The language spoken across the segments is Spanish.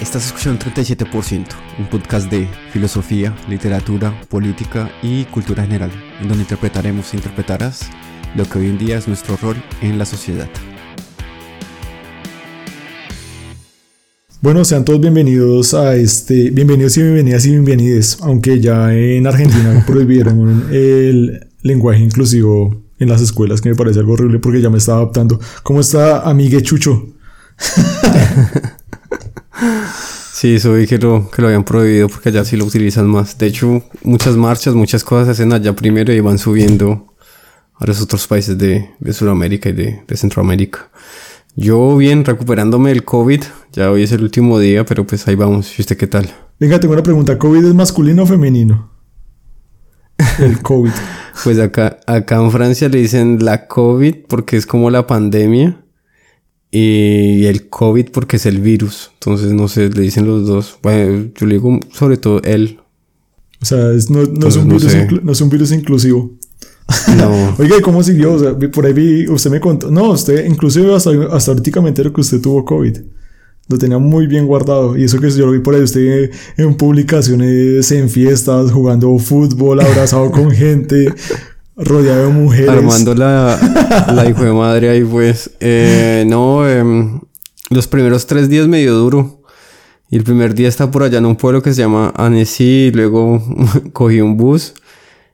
Estás escuchando 37%, un podcast de filosofía, literatura, política y cultura general, en donde interpretaremos e interpretarás lo que hoy en día es nuestro rol en la sociedad. Bueno, sean todos bienvenidos a este, bienvenidos y bienvenidas y bienvenides, aunque ya en Argentina prohibieron el lenguaje inclusivo en las escuelas, que me parece algo horrible porque ya me estaba adaptando. ¿Cómo está, amigue Chucho? Sí, eso vi que lo, que lo habían prohibido porque allá sí lo utilizan más. De hecho, muchas marchas, muchas cosas se hacen allá primero y van subiendo a los otros países de, de Sudamérica y de, de, Centroamérica. Yo bien, recuperándome del COVID. Ya hoy es el último día, pero pues ahí vamos. ¿Y usted qué tal? Venga, tengo una pregunta. ¿COVID es masculino o femenino? El COVID. pues acá, acá en Francia le dicen la COVID porque es como la pandemia y el COVID porque es el virus. Entonces, no sé, le dicen los dos. Bueno, yo le digo sobre todo él. O sea, no, es un virus no, es un virus inclusivo. No. Oiga, ¿cómo siguió? O sea, por ahí vi, usted me contó. No, usted, inclusive hasta, hasta ahorita me entero que usted tuvo COVID. Lo tenía muy bien guardado. Y eso que yo lo vi por ahí, usted en publicaciones, en fiestas, jugando fútbol, abrazado con gente rodeado de mujeres. Armando la, la hijo de madre ahí, pues. Eh, no, em, los primeros tres días medio duro. Y el primer día está por allá en un pueblo que se llama Annecy. Y luego cogí un bus.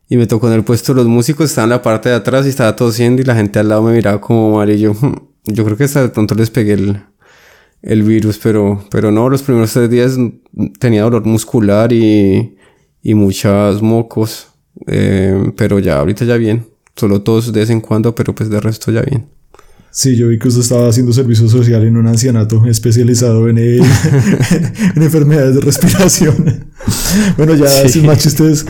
Y me tocó en el puesto los músicos. Estaban en la parte de atrás y estaba tosiendo. Y la gente al lado me miraba como mal. Y yo, hmm, yo creo que hasta de pronto les pegué el, el virus. Pero, pero no, los primeros tres días tenía dolor muscular y, y muchas mocos. Eh, pero ya, ahorita ya bien. Solo todos de vez en cuando, pero pues de resto ya bien. Sí, yo vi que usted estaba haciendo servicio social en un ancianato especializado en, en, enfermedades de respiración. bueno, ya sin más chistes,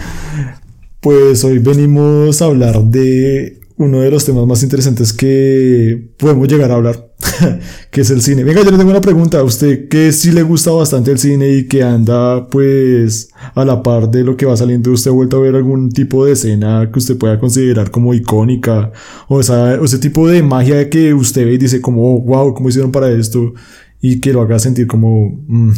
pues hoy venimos a hablar de uno de los temas más interesantes que podemos llegar a hablar, que es el cine. Venga, yo le tengo una pregunta a usted, que si le gusta bastante el cine y que anda pues a la par de lo que va saliendo, ¿usted ha vuelto a ver algún tipo de escena que usted pueda considerar como icónica? O, esa, ese tipo de magia que usted ve y dice como, wow, ¿cómo hicieron para esto? Y que lo haga sentir como, mmm,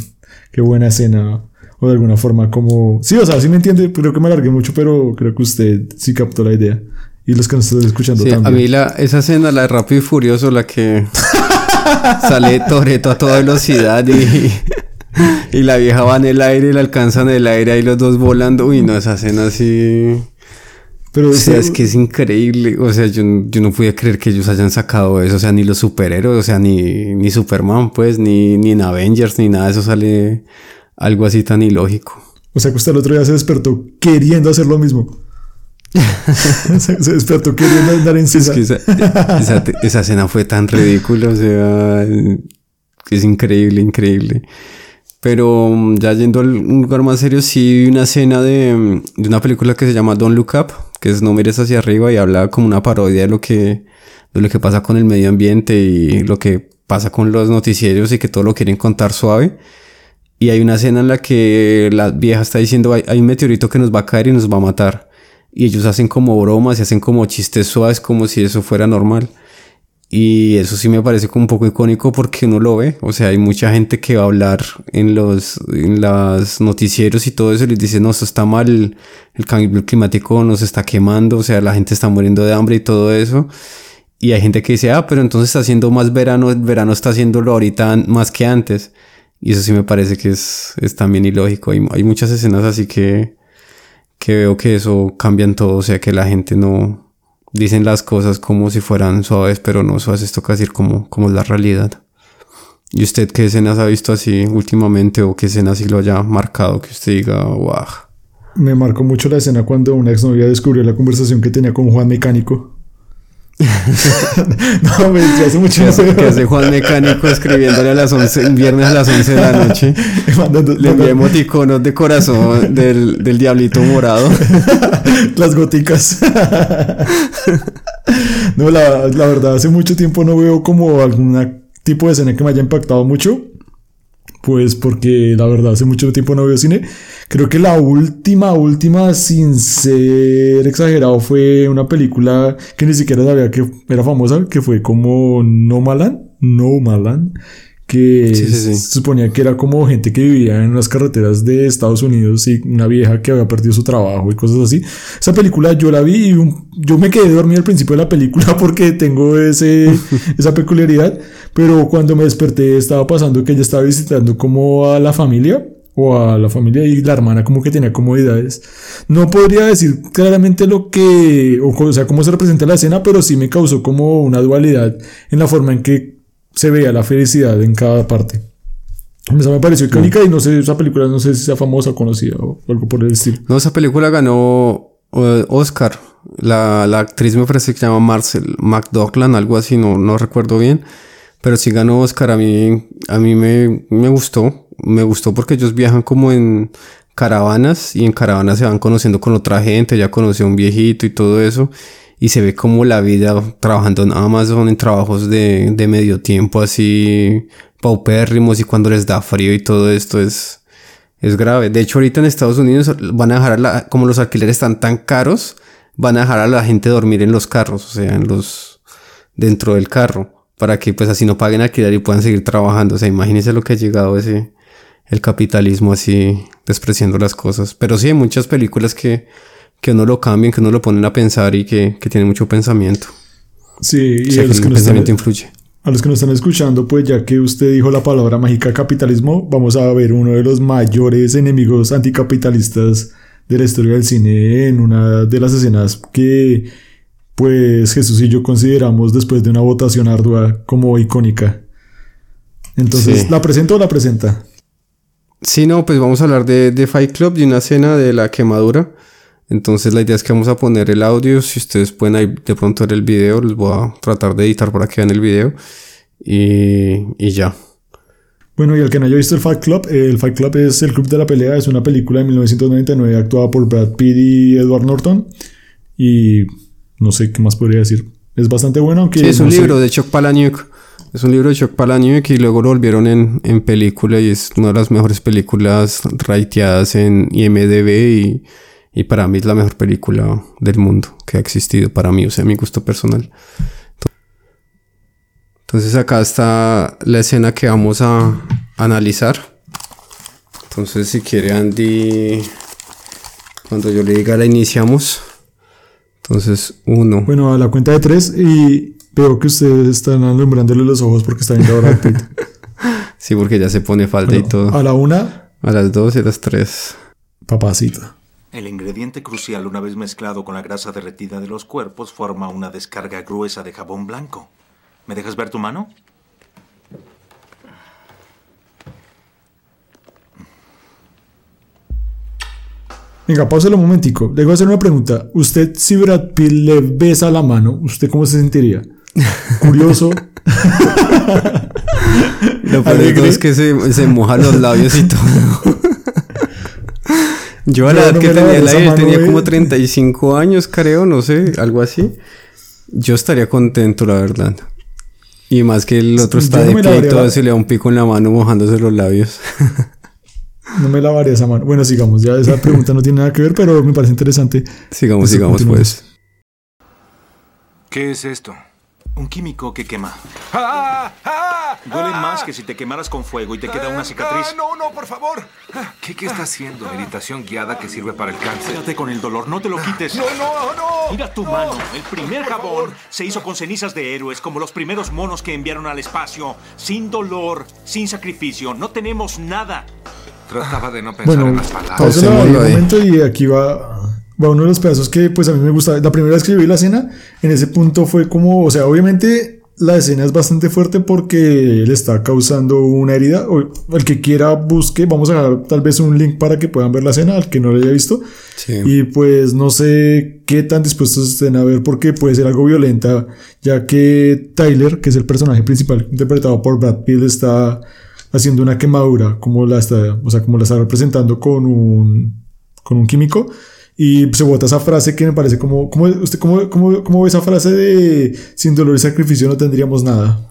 qué buena escena. O de alguna forma como... Sí, o sea, sí me entiende, creo que me alargué mucho, pero creo que usted sí captó la idea. Y los que nos están escuchando sí, también. A mí la, esa escena, la de Rápido y Furioso, la que sale Toreto a toda velocidad y, y la vieja va en el aire y la alcanzan en el aire ahí los dos volando. Uy, no, esa escena así... Pero o sea, es que es increíble. O sea, yo, yo no podía creer que ellos hayan sacado eso. O sea, ni los superhéroes, o sea, ni, ni Superman, pues, ni, ni en Avengers, ni nada de eso sale algo así tan ilógico. O sea, que usted el otro día se despertó queriendo hacer lo mismo. se, despertó queriendo andar en. Es que esa, esa, escena fue tan ridícula, o sea, es increíble, increíble. Pero mm, ya yendo a un lugar más serio, sí vi una escena de, mm, de, una película que se llama Don't Look Up, que es No mires hacia arriba y habla como una parodia de lo que, de lo que pasa con el medio ambiente y lo que pasa con los noticieros y que todo lo quieren contar suave. Y hay una escena en la que la vieja está diciendo hay, hay un meteorito que nos va a caer y nos va a matar y ellos hacen como bromas y hacen como chistes suaves como si eso fuera normal. Y eso sí me parece como un poco icónico porque uno lo ve. O sea, hay mucha gente que va a hablar en los en las noticieros y todo eso y les dice, no, esto está mal, el cambio climático nos está quemando, o sea, la gente está muriendo de hambre y todo eso. Y hay gente que dice, ah, pero entonces está haciendo más verano, el verano está haciéndolo ahorita más que antes. Y eso sí me parece que es, es también ilógico. Hay, hay muchas escenas así que, que veo que eso cambia en todo, o sea que la gente no dicen las cosas como si fueran suaves, pero no suaves, esto casi decir como, como la realidad. ¿Y usted qué escenas ha visto así últimamente o qué escenas sí lo haya marcado que usted diga, wow? Me marcó mucho la escena cuando una exnovia descubrió la conversación que tenía con Juan Mecánico. no, me hace mucho que hace, Juan Mecánico escribiéndole a las 11, viernes a las 11 de la noche. Le envié emoticonos de corazón del, del diablito morado. las goticas. no, la, la verdad, hace mucho tiempo no veo como algún tipo de escena que me haya impactado mucho. Pues porque la verdad hace mucho tiempo no veo cine. Creo que la última, última, sin ser exagerado, fue una película que ni siquiera sabía que era famosa, que fue como No Malan, No Malan, que se suponía que era como gente que vivía en las carreteras de Estados Unidos y una vieja que había perdido su trabajo y cosas así. Esa película yo la vi y yo me quedé dormido al principio de la película porque tengo ese, esa peculiaridad, pero cuando me desperté estaba pasando que ella estaba visitando como a la familia o a la familia y la hermana como que tenía comodidades. No podría decir claramente lo que, o, sea, cómo se representa la escena, pero sí me causó como una dualidad en la forma en que se veía la felicidad en cada parte. Esa me pareció icónica y no sé, esa película no sé si sea famosa o conocida o algo por el estilo. No, esa película ganó eh, Oscar. La, la, actriz me parece que se llama Marcel McDouglan, algo así, no, no recuerdo bien. Pero sí ganó Oscar, a mí, a mí me, me gustó me gustó porque ellos viajan como en caravanas y en caravanas se van conociendo con otra gente, ya conoció a un viejito y todo eso. Y se ve como la vida trabajando en Amazon en trabajos de, de medio tiempo así paupérrimos y cuando les da frío y todo esto es, es grave. De hecho ahorita en Estados Unidos van a dejar a la, como los alquileres están tan caros, van a dejar a la gente dormir en los carros, o sea, en los, dentro del carro, para que pues así no paguen alquiler y puedan seguir trabajando. O sea, imagínense lo que ha llegado ese, el capitalismo así despreciando las cosas. Pero sí hay muchas películas que, que uno lo cambian, que uno lo ponen a pensar y que, que tienen mucho pensamiento. Sí, y a los que pensamiento influye. A los que nos están escuchando, pues ya que usted dijo la palabra mágica capitalismo, vamos a ver uno de los mayores enemigos anticapitalistas de la historia del cine en una de las escenas que pues Jesús y yo consideramos después de una votación ardua como icónica. Entonces, ¿la presento o la presenta? Sí, no, pues vamos a hablar de, de Fight Club, de una escena de la quemadura. Entonces la idea es que vamos a poner el audio. Si ustedes pueden ahí de pronto ver el video, les voy a tratar de editar para que vean el video. Y, y ya. Bueno, y al que no haya visto el Fight Club, el Fight Club es el Club de la Pelea, es una película de 1999 actuada por Brad Pitt y Edward Norton. Y no sé qué más podría decir. Es bastante bueno, aunque... Sí, es un libro de Chuck Palahniuk. Es un libro de Chuck Palahniuk y luego lo volvieron en, en película y es una de las mejores películas rateadas en IMDB y, y para mí es la mejor película del mundo que ha existido para mí, o sea, mi gusto personal. Entonces acá está la escena que vamos a analizar. Entonces si quiere Andy, cuando yo le diga la iniciamos. Entonces uno. Bueno, a la cuenta de tres y Veo que ustedes están alumbrándole los ojos porque está viendo ahora sí, porque ya se pone falta y todo. A la una. A las dos y a las tres. Papacita. El ingrediente crucial, una vez mezclado con la grasa derretida de los cuerpos, forma una descarga gruesa de jabón blanco. ¿Me dejas ver tu mano? Venga, pausalo un momentico. Le voy a hacer una pregunta. Usted, si Brad Pitt le besa la mano, ¿usted cómo se sentiría? curioso. Lo peor es que se, se mojan los labios y todo. Yo a la edad que tenía el aire tenía como 35 años, creo, no sé, algo así. Yo estaría contento, la verdad. Y más que el otro está de pie y todo, se le da un pico en la mano mojándose los labios. no me lavaría esa mano. Bueno, sigamos. Ya esa pregunta no tiene nada que ver, pero me parece interesante. Sigamos, sigamos, pues. ¿Qué es esto? Un químico que quema. ¡Ah! ¡Ah! Duele ¡Ah! más que si te quemaras con fuego y te queda una ah, cicatriz. ¡Ah! no, no, por favor. ¿Qué, qué está haciendo? Meditación guiada que sirve para el cáncer. Quédate con el dolor, no te lo quites. No, no, no. Mira tu mano. El primer jabón se hizo con cenizas de héroes, como los primeros monos que enviaron al espacio. Sin dolor, sin sacrificio. No tenemos nada. Trataba de no pensar en las palabras. un momento y aquí va bueno, uno de los pedazos que pues a mí me gusta, la primera vez que yo vi la escena, en ese punto fue como, o sea, obviamente la escena es bastante fuerte porque él está causando una herida. O, el que quiera busque, vamos a dar tal vez un link para que puedan ver la escena, al que no lo haya visto. Y pues no sé qué tan dispuestos estén a ver porque puede ser algo violenta, ya que Tyler, que es el personaje principal interpretado por Brad Pitt, está haciendo una quemadura, como la está, o sea, como la está representando con un, con un químico. Y se vota esa frase que me parece como, como ¿usted cómo, cómo, cómo ve esa frase de sin dolor y sacrificio no tendríamos nada?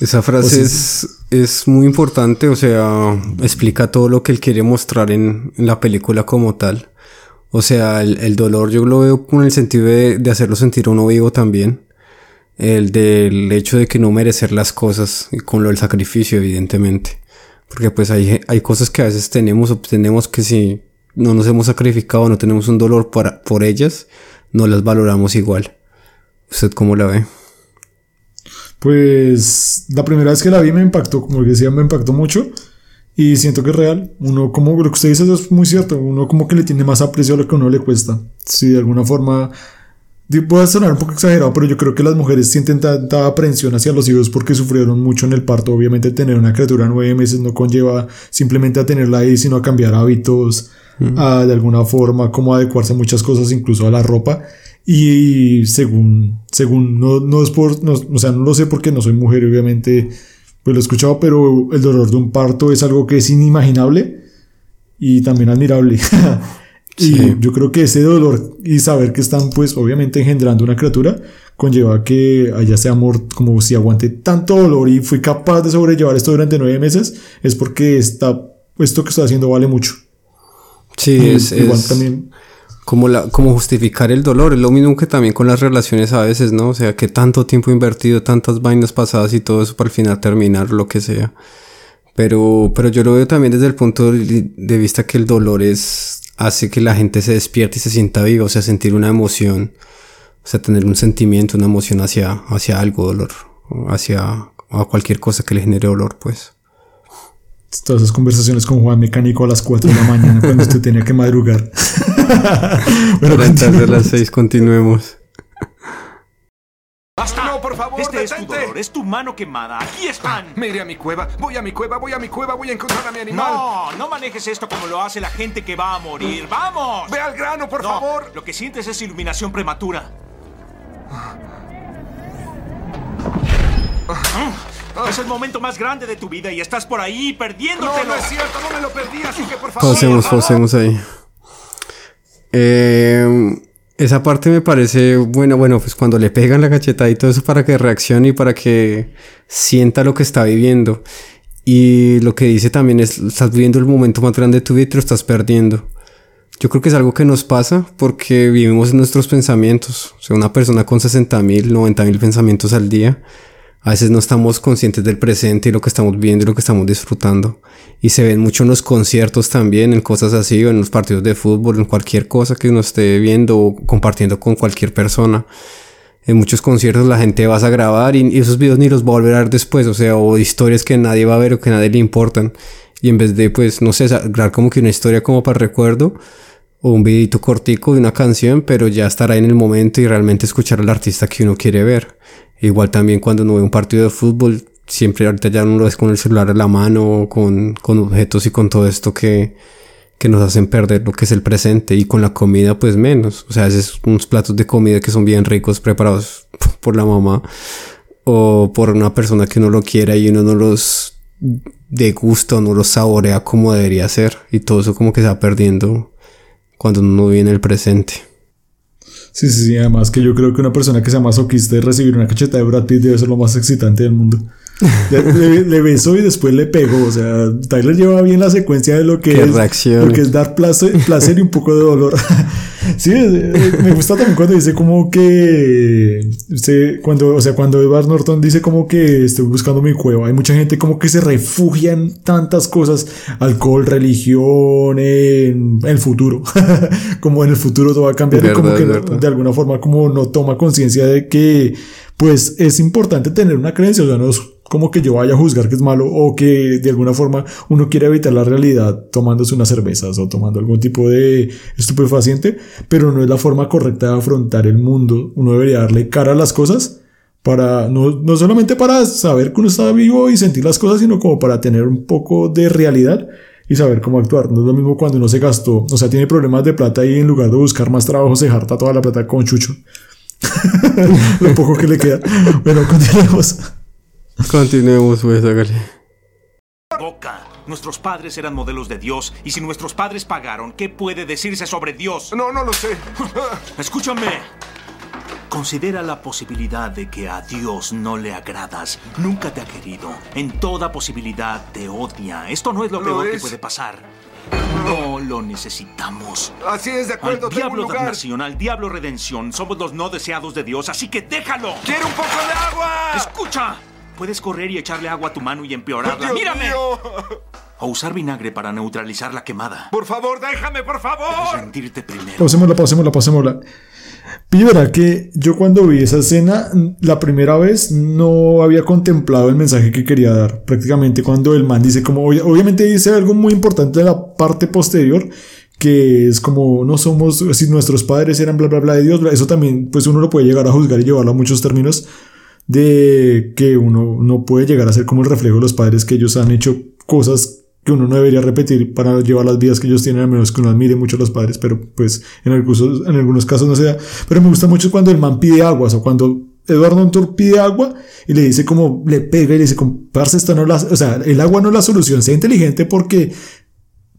Esa frase es, es muy importante, o sea, explica todo lo que él quiere mostrar en, en la película como tal. O sea, el, el, dolor yo lo veo con el sentido de, de hacerlo sentir uno vivo también. el del hecho de que no merecer las cosas, y con lo del sacrificio, evidentemente. Porque pues hay, hay cosas que a veces tenemos, obtenemos que si no nos hemos sacrificado, no tenemos un dolor para, por ellas, no las valoramos igual. ¿Usted cómo la ve? Pues la primera vez que la vi me impactó, como decía, me impactó mucho. Y siento que es real. Uno, como lo que usted dice, es muy cierto. Uno, como que le tiene más aprecio a lo que uno le cuesta. Si de alguna forma. Puede sonar un poco exagerado, pero yo creo que las mujeres sienten tanta aprensión hacia los hijos porque sufrieron mucho en el parto. Obviamente, tener una criatura nueve meses no conlleva simplemente a tenerla ahí, sino a cambiar hábitos, a de alguna forma, como adecuarse a muchas cosas, incluso a la ropa. Y según, según, no, no es por, no, o sea, no lo sé porque no soy mujer, obviamente, pues lo he escuchado, pero el dolor de un parto es algo que es inimaginable y también admirable. y yo creo que ese dolor y saber que están, pues, obviamente engendrando una criatura, conlleva que haya ese amor, como si aguante tanto dolor y fui capaz de sobrellevar esto durante nueve meses, es porque está, esto que estoy haciendo vale mucho. Sí, es, igual también como, la, como justificar el dolor. Es lo mismo que también con las relaciones a veces, ¿no? O sea, que tanto tiempo invertido, tantas vainas pasadas y todo eso para al final terminar lo que sea. Pero, pero yo lo veo también desde el punto de vista que el dolor es, hace que la gente se despierte y se sienta viva, o sea, sentir una emoción, o sea, tener un sentimiento, una emoción hacia, hacia algo, dolor, hacia a cualquier cosa que le genere dolor, pues todas esas conversaciones con Juan Mecánico a las 4 de la mañana cuando usted tenía que madrugar. bueno, a las 6 continuemos. ¡Basta! No, por favor, este es tu dolor, es tu mano quemada. Aquí están. Mire a mi cueva, voy a mi cueva, voy a mi cueva, voy a encontrar a mi animal. No, no manejes esto como lo hace la gente que va a morir. ¡Vamos! Ve al grano, por favor. Lo que sientes es iluminación prematura. Es el momento más grande de tu vida y estás por ahí perdiéndotelo. No, no es cierto, no me lo perdí, así que por favor. Pausemos, pausemos ahí. Eh, esa parte me parece buena. Bueno, pues cuando le pegan la cacheta y todo eso para que reaccione y para que sienta lo que está viviendo. Y lo que dice también es, estás viviendo el momento más grande de tu vida y te lo estás perdiendo. Yo creo que es algo que nos pasa porque vivimos en nuestros pensamientos. O sea, una persona con 60 mil, 90 mil pensamientos al día a veces no estamos conscientes del presente y lo que estamos viendo y lo que estamos disfrutando. Y se ven mucho en los conciertos también, en cosas así, o en los partidos de fútbol, en cualquier cosa que uno esté viendo o compartiendo con cualquier persona. En muchos conciertos la gente va a grabar y, esos videos ni los va a volver a ver después, o sea, o historias que nadie va a ver o que a nadie le importan. Y en vez de, pues, no sé, grabar como que una historia como para recuerdo, o un videito cortico de una canción, pero ya estar ahí en el momento y realmente escuchar al artista que uno quiere ver. Igual también cuando uno ve un partido de fútbol, siempre ahorita ya uno lo ves con el celular en la mano, con, con objetos y con todo esto que, que nos hacen perder lo que es el presente y con la comida pues menos. O sea, veces unos platos de comida que son bien ricos preparados por la mamá o por una persona que uno lo quiera y uno no los degusta no los saborea como debería ser y todo eso como que se va perdiendo cuando uno vive en el presente. Sí, sí, sí. Además que yo creo que una persona que sea masoquista de recibir una cacheta de Brad Pitt debe ser lo más excitante del mundo. le, besó y después le pegó. O sea, Tyler lleva bien la secuencia de lo que, es, lo que es dar placer, placer y un poco de dolor. sí, me gusta también cuando dice como que cuando, o sea, cuando Edward Norton dice como que estoy buscando mi cueva. Hay mucha gente como que se refugia en tantas cosas, alcohol, religión, en, el futuro. como en el futuro todo va a cambiar y como que de alguna forma como no toma conciencia de que pues es importante tener una creencia, o sea, no es como que yo vaya a juzgar que es malo o que de alguna forma uno quiere evitar la realidad tomándose unas cervezas o tomando algún tipo de estupefaciente, pero no es la forma correcta de afrontar el mundo. Uno debería darle cara a las cosas para no, no solamente para saber que uno está vivo y sentir las cosas, sino como para tener un poco de realidad y saber cómo actuar. No es lo mismo cuando uno se gastó, o sea, tiene problemas de plata y en lugar de buscar más trabajo se jarta toda la plata con chucho. lo poco que le queda. Bueno, continuemos. Continuemos, pues, hágale. Boca. Nuestros padres eran modelos de Dios y si nuestros padres pagaron, ¿qué puede decirse sobre Dios? No, no lo sé. Escúchame. Considera la posibilidad de que a Dios no le agradas. Nunca te ha querido. En toda posibilidad te odia. Esto no es lo, peor que puede pasar. No lo necesitamos. Así es, de Al acuerdo, tengo un diablo lugar. damnación, al diablo redención. Somos los no deseados de Dios, así que déjalo. ¡Quiero un poco de agua! ¡Escucha! Puedes correr y echarle agua a tu mano y empeorarla. ¡Dios ¡Mírame! mío! O usar vinagre para neutralizar la quemada. Por favor, déjame, por Debes favor. rendirte primero. Pausémosla, pausémosla, pausémosla. Pillo verá que yo cuando vi esa escena, la primera vez no había contemplado el mensaje que quería dar. Prácticamente cuando el man dice como, obvia- obviamente dice algo muy importante de la parte posterior, que es como no somos, si nuestros padres eran bla bla bla de Dios, bla, eso también pues uno lo puede llegar a juzgar y llevarlo a muchos términos de que uno no puede llegar a ser como el reflejo de los padres que ellos han hecho cosas que uno no debería repetir para llevar las vidas que ellos tienen, a menos que uno admire mucho a los padres, pero pues en algunos, en algunos casos no se da. Pero me gusta mucho cuando el man pide agua, o cuando Eduardo Antor pide agua y le dice como, le pega y le dice, comparse esta no la, o sea, el agua no es la solución, sea inteligente porque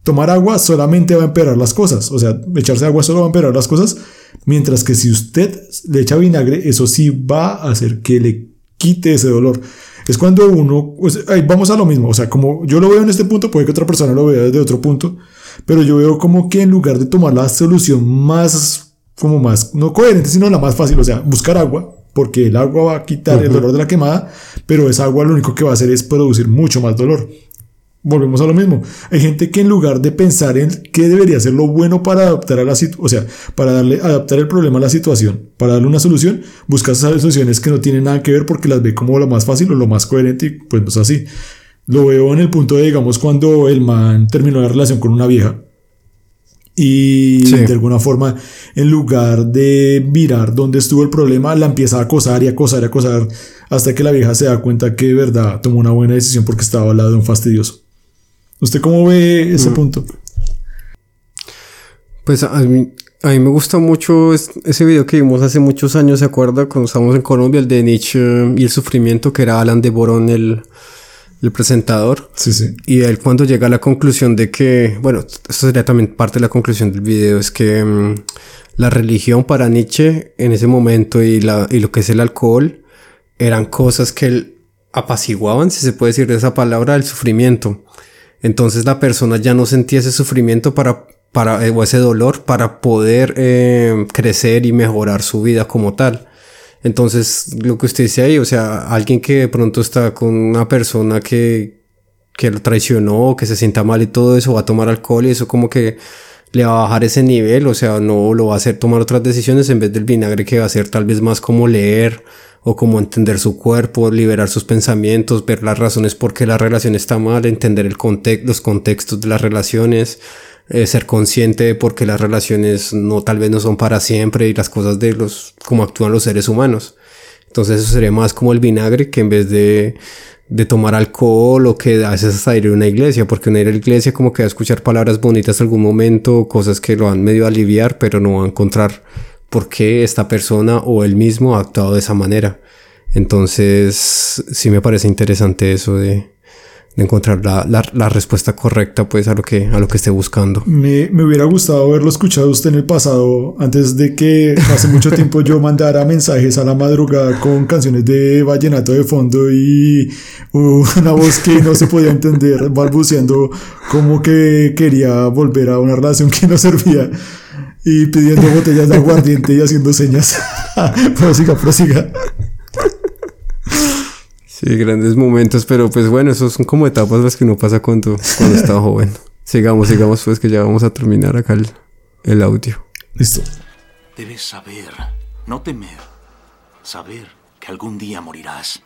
tomar agua solamente va a empeorar las cosas. O sea, echarse agua solo va a empeorar las cosas. Mientras que si usted le echa vinagre, eso sí va a hacer que le quite ese dolor. Es cuando uno, pues, ahí vamos a lo mismo. O sea, como yo lo veo en este punto, puede que otra persona lo vea desde otro punto. Pero yo veo como que en lugar de tomar la solución más, como más, no coherente, sino la más fácil, o sea, buscar agua, porque el agua va a quitar el dolor de la quemada, pero esa agua lo único que va a hacer es producir mucho más dolor volvemos a lo mismo. Hay gente que en lugar de pensar en qué debería ser lo bueno para adaptar a la situación, o sea, para darle, adaptar el problema a la situación, para darle una solución, busca esas soluciones que no tienen nada que ver porque las ve como lo más fácil o lo más coherente y pues no es así. Lo veo en el punto de, digamos, cuando el man terminó la relación con una vieja y Sí. de alguna forma, en lugar de mirar dónde estuvo el problema, la empieza a acosar y acosar y acosar hasta que la vieja se da cuenta que de verdad tomó una buena decisión porque estaba al lado de un fastidioso. ¿Usted cómo ve ese punto? Pues a mí, a mí me gusta mucho es- ese video que vimos hace muchos años, ¿se acuerda? Cuando estábamos en Colombia, el de Nietzsche y el sufrimiento, que era Alan de Borón, el, el presentador. Sí, sí. Y él cuando llega a la conclusión de que, bueno, eso sería también parte de la conclusión del video, es que mm, la religión para Nietzsche en ese momento y, la, y lo que es el alcohol eran cosas que él apaciguaban, si se puede decir de esa palabra, el sufrimiento. Entonces la persona ya no sentía ese sufrimiento para, para, eh, o ese dolor para poder eh, crecer y mejorar su vida como tal. Entonces, lo que usted dice ahí, o sea, alguien que de pronto está con una persona que, que lo traicionó, que se sienta mal y todo eso, va a tomar alcohol y eso como que le va a bajar ese nivel, o sea, no lo va a hacer tomar otras decisiones en vez del vinagre que va a ser tal vez más como leer o como entender su cuerpo, liberar sus pensamientos, ver las razones por qué la relación está mal, entender el context, los contextos de las relaciones, eh, ser consciente de por qué las relaciones no tal vez no son para siempre y las cosas de los cómo actúan los seres humanos. Entonces eso sería más como el vinagre que en vez de, de tomar alcohol o que a veces hasta ir a una iglesia, porque uno ir a la iglesia como que va a escuchar palabras bonitas en algún momento, cosas que lo van medio a aliviar, pero no va a encontrar por qué esta persona o él mismo ha actuado de esa manera. Entonces sí me parece interesante eso de, encontrar la, respuesta correcta pues a lo que, a lo que esté buscando. Me, me hubiera gustado haberlo escuchado usted en el pasado, antes de que hace mucho tiempo yo mandara mensajes a la madrugada con canciones de vallenato de fondo y una voz que no se podía entender, balbuceando como que quería volver a una relación que no servía y pidiendo botellas de aguardiente y haciendo señas. prosiga, prosiga. Sí, grandes momentos, pero pues bueno, esos son como etapas las que uno pasa cuando, cuando está joven. Sigamos, sigamos pues que ya vamos a terminar acá el, el audio. Listo. Debes saber, no temer, saber que algún día morirás.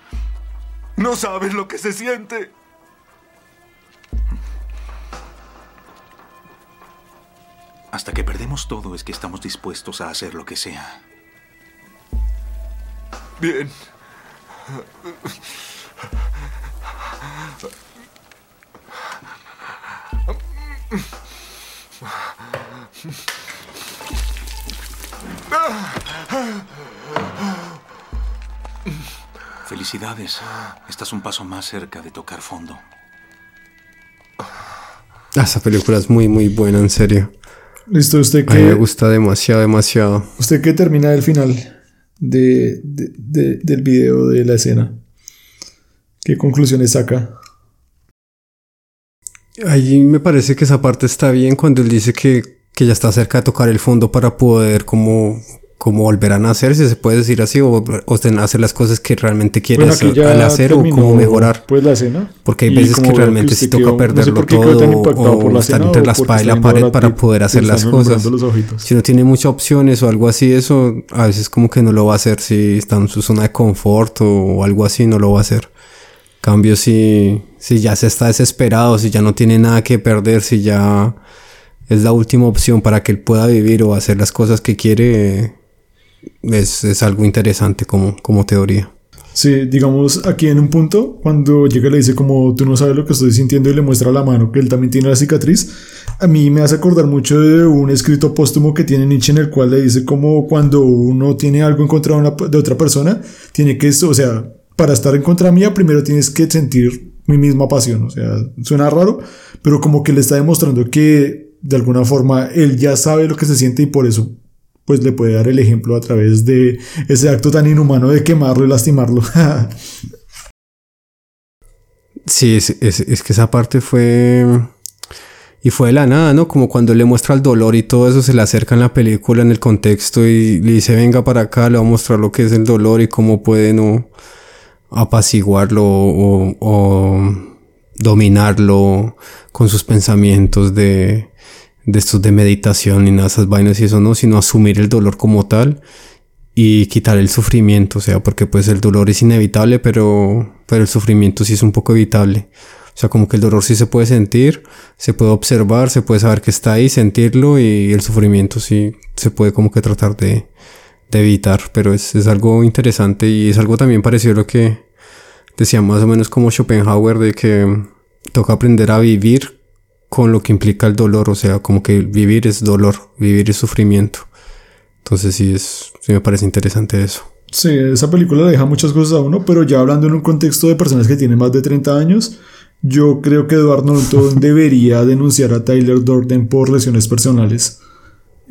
No sabes lo que se siente. Hasta que perdemos todo es que estamos dispuestos a hacer lo que sea. Bien. Felicidades. Estás un paso más cerca de tocar fondo. Ah, esa película es muy, muy buena, en serio. Listo, usted A mí me que, gusta demasiado, demasiado. usted que termina el final de, de- de- del video de la escena. ¿Qué conclusiones saca? Ahí me parece que esa parte está bien cuando él dice que, que ya está cerca de tocar el fondo para poder como como volverán a hacer, si se puede decir así, o, o hacer las cosas que realmente quieres al hacer o como mejorar. Pues la escena. Porque hay veces que realmente sí toca perderlo todo o estar entre la espada y la pared para poder hacer las cosas. Si no tiene muchas opciones o algo así, eso a veces como que no lo va a hacer si está en su zona de confort o algo así, no lo va a hacer. Cambio si, si ya se está desesperado, si ya no tiene nada que perder, si ya es la última opción para que él pueda vivir o hacer las cosas que quiere es, es algo interesante como, como teoría. Sí, digamos aquí en un punto, cuando llega le dice como tú no sabes lo que estoy sintiendo y le muestra la mano que él también tiene la cicatriz, a mí me hace acordar mucho de un escrito póstumo que tiene Nietzsche en el cual le dice como cuando uno tiene algo en contra de, otra persona, tiene que, o sea, para estar en contra mía primero tienes que sentir mi misma pasión, o sea, suena raro, pero como que le está demostrando que de alguna forma él ya sabe lo que se siente y por eso pues le puede dar el ejemplo a través de ese acto tan inhumano de quemarlo y lastimarlo. sí, es, es, que esa parte fue... Y fue de la nada, ¿no? Como cuando le muestra el dolor y todo eso, se le acerca en la película, en el contexto, y le dice, venga para acá, le va a mostrar lo que es el dolor y cómo puede no apaciguarlo o dominarlo con sus pensamientos de, de estos de meditación ni nada de esas vainas y eso no, sino asumir el dolor como tal y quitar el sufrimiento, o sea, porque pues el dolor es inevitable, pero, pero el sufrimiento sí es un poco evitable. O sea, como que el dolor sí se puede sentir, se puede observar, se puede saber que está ahí, sentirlo y el sufrimiento sí se puede como que tratar de, de evitar, pero es, es algo interesante y es algo también parecido a lo que decía más o menos como Schopenhauer de que toca aprender a vivir con lo que implica el dolor, o sea, como que vivir es dolor, vivir es sufrimiento. Entonces sí, es, sí me parece interesante eso. Sí, esa película deja muchas cosas a uno, pero ya hablando en un contexto de personas que tienen más de 30 años, yo creo que Edward Norton debería denunciar a Tyler Durden por lesiones personales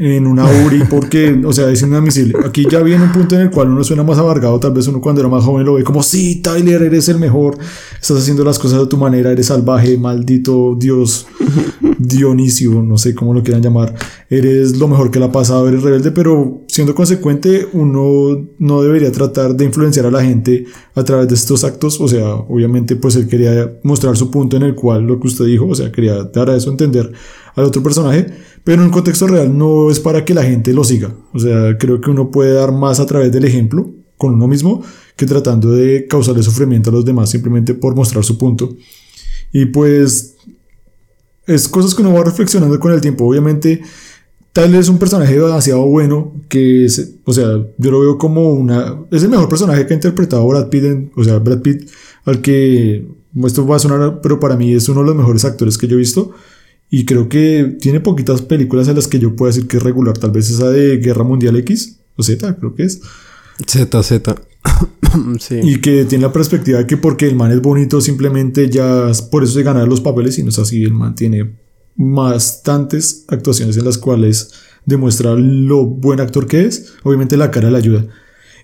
en una URI porque, o sea, es inadmisible. Aquí ya viene un punto en el cual uno suena más amargado, tal vez uno cuando era más joven lo ve como, sí, Tyler, eres el mejor, estás haciendo las cosas de tu manera, eres salvaje, maldito Dios, Dionisio, no sé cómo lo quieran llamar, eres lo mejor que le ha pasado, eres rebelde, pero siendo consecuente, uno no debería tratar de influenciar a la gente a través de estos actos, o sea, obviamente pues él quería mostrar su punto en el cual lo que usted dijo, o sea, quería dar a eso entender al otro personaje, pero en contexto real no es para que la gente lo siga. O sea, creo que uno puede dar más a través del ejemplo con uno mismo que tratando de causarle sufrimiento a los demás simplemente por mostrar su punto. Y pues es cosas que uno va reflexionando con el tiempo. Obviamente, tal es un personaje demasiado bueno que, es, o sea, yo lo veo como una... Es el mejor personaje que ha interpretado Brad Pitt, o sea, Brad Pitt, al que... Esto va a sonar, pero para mí es uno de los mejores actores que yo he visto. Y creo que tiene poquitas películas en las que yo puedo decir que es regular. Tal vez esa de Guerra Mundial X o Z, creo que es. Z, Z. sí. Y que tiene la perspectiva de que porque el man es bonito, simplemente ya por eso se gana los papeles. Y no es así. El man tiene bastantes actuaciones en las cuales demuestra lo buen actor que es. Obviamente la cara le ayuda.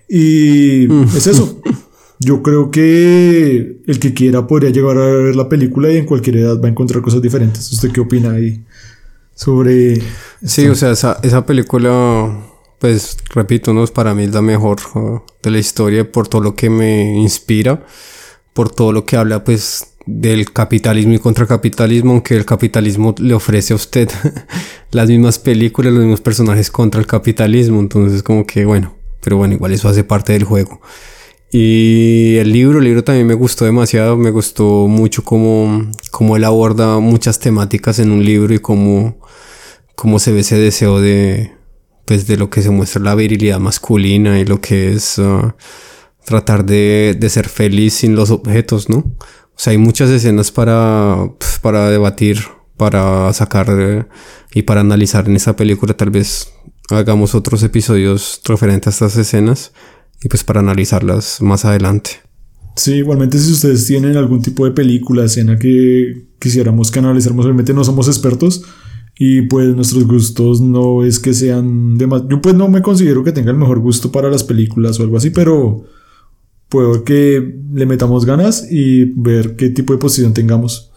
Y es eso. Yo creo que el que quiera podría llegar a ver la película y en cualquier edad va a encontrar cosas diferentes. ¿Usted qué opina ahí sobre... Sí, o sea, esa, esa, película, pues repito, no es para mí la mejor de la historia por todo lo que me inspira, por todo lo que habla pues del capitalismo y contracapitalismo, aunque el capitalismo le ofrece a usted las mismas películas, los mismos personajes contra el capitalismo, entonces como que bueno, pero bueno, igual eso hace parte del juego. Y el libro, el libro también me gustó demasiado, me gustó mucho cómo, cómo él aborda muchas temáticas en un libro y cómo, cómo se ve ese deseo de, pues de lo que se muestra la virilidad masculina y lo que es uh, tratar de, de, ser feliz sin los objetos, ¿no? O sea, hay muchas escenas para, pues, para debatir, para sacar eh, y para analizar en esta película. Tal vez hagamos otros episodios referentes a estas escenas y pues para analizarlas más adelante. Sí, igualmente si ustedes tienen algún tipo de película, escena que quisiéramos que analizáramos, obviamente no somos expertos y pues nuestros gustos no es que sean de más... Yo pues no me considero que tenga el mejor gusto para las películas o algo así, pero puedo que le metamos ganas y ver qué tipo de posición tengamos.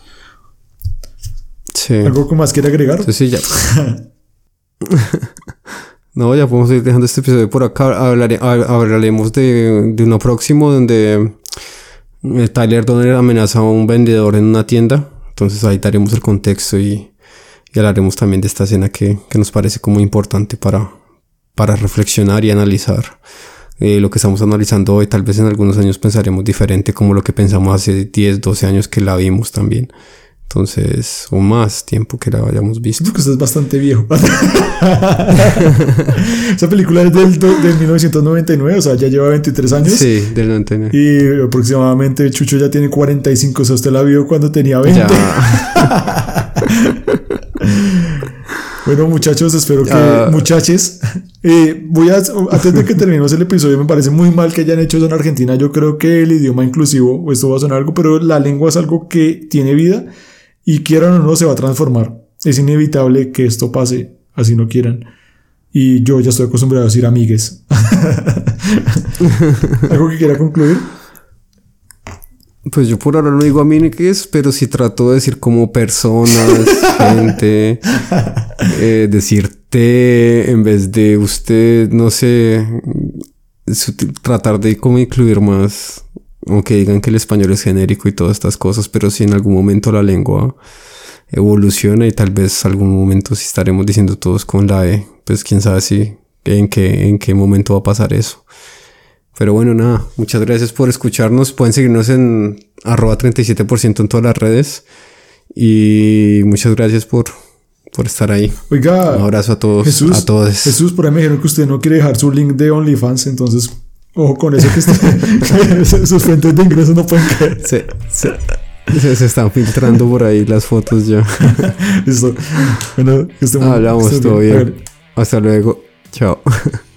Sí. ¿Algo que más quiere agregar? Entonces sí, ya. no, ya podemos ir dejando este episodio por acá. Hablare- hab- hablaremos de, de uno próximo donde eh, Tyler Donner amenaza a un vendedor en una tienda. Entonces ahí daremos el contexto y, y hablaremos también de esta escena que, que nos parece como importante para, para reflexionar y analizar eh, lo que estamos analizando hoy. Tal vez en algunos años pensaremos diferente como lo que pensamos hace 10, 12 años que la vimos también. Entonces, o más tiempo que la hayamos visto. Siento que usted es bastante viejo. Esa película es del, del 1999, o sea, ya lleva 23 años. Sí, del 99. Y aproximadamente Chucho ya tiene 45, o sea, usted la vio cuando tenía 20. Ya. Bueno, muchachos, espero que. Ah. Muchaches, eh, voy a. Antes de que terminemos el episodio, me parece muy mal que hayan hecho eso en Argentina. Yo creo que el idioma inclusivo, esto va a sonar algo, pero la lengua es algo que tiene vida y quieran o no, se va a transformar. Es inevitable que esto pase, así no quieran. Y yo ya estoy acostumbrado a decir amigues. ¿Algo que quiera concluir? Pues yo por ahora no digo amigues, pero sí trato de decir como personas, gente, eh, decirte en vez de usted, no sé, tratar de como incluir más, aunque digan que el español es genérico y todas estas cosas, pero si en algún momento la lengua evoluciona y tal vez algún momento si estaremos diciendo todos con la E, pues quién sabe si en qué, en qué momento va a pasar eso. Pero bueno, nada, muchas gracias por escucharnos. Pueden seguirnos en arroba 37% en todas las redes. Y muchas gracias por, por estar ahí. Oiga. Un abrazo a todos. Jesús, a todos. Jesús, por ahí me dijeron que usted no quiere dejar su link de OnlyFans, entonces, ojo con eso que usted- sus fuentes de ingresos no pueden caer. Se, se- se- están filtrando por ahí las fotos ya. Listo. Bueno, que que Hablamos todo bien. Hasta luego. Chao.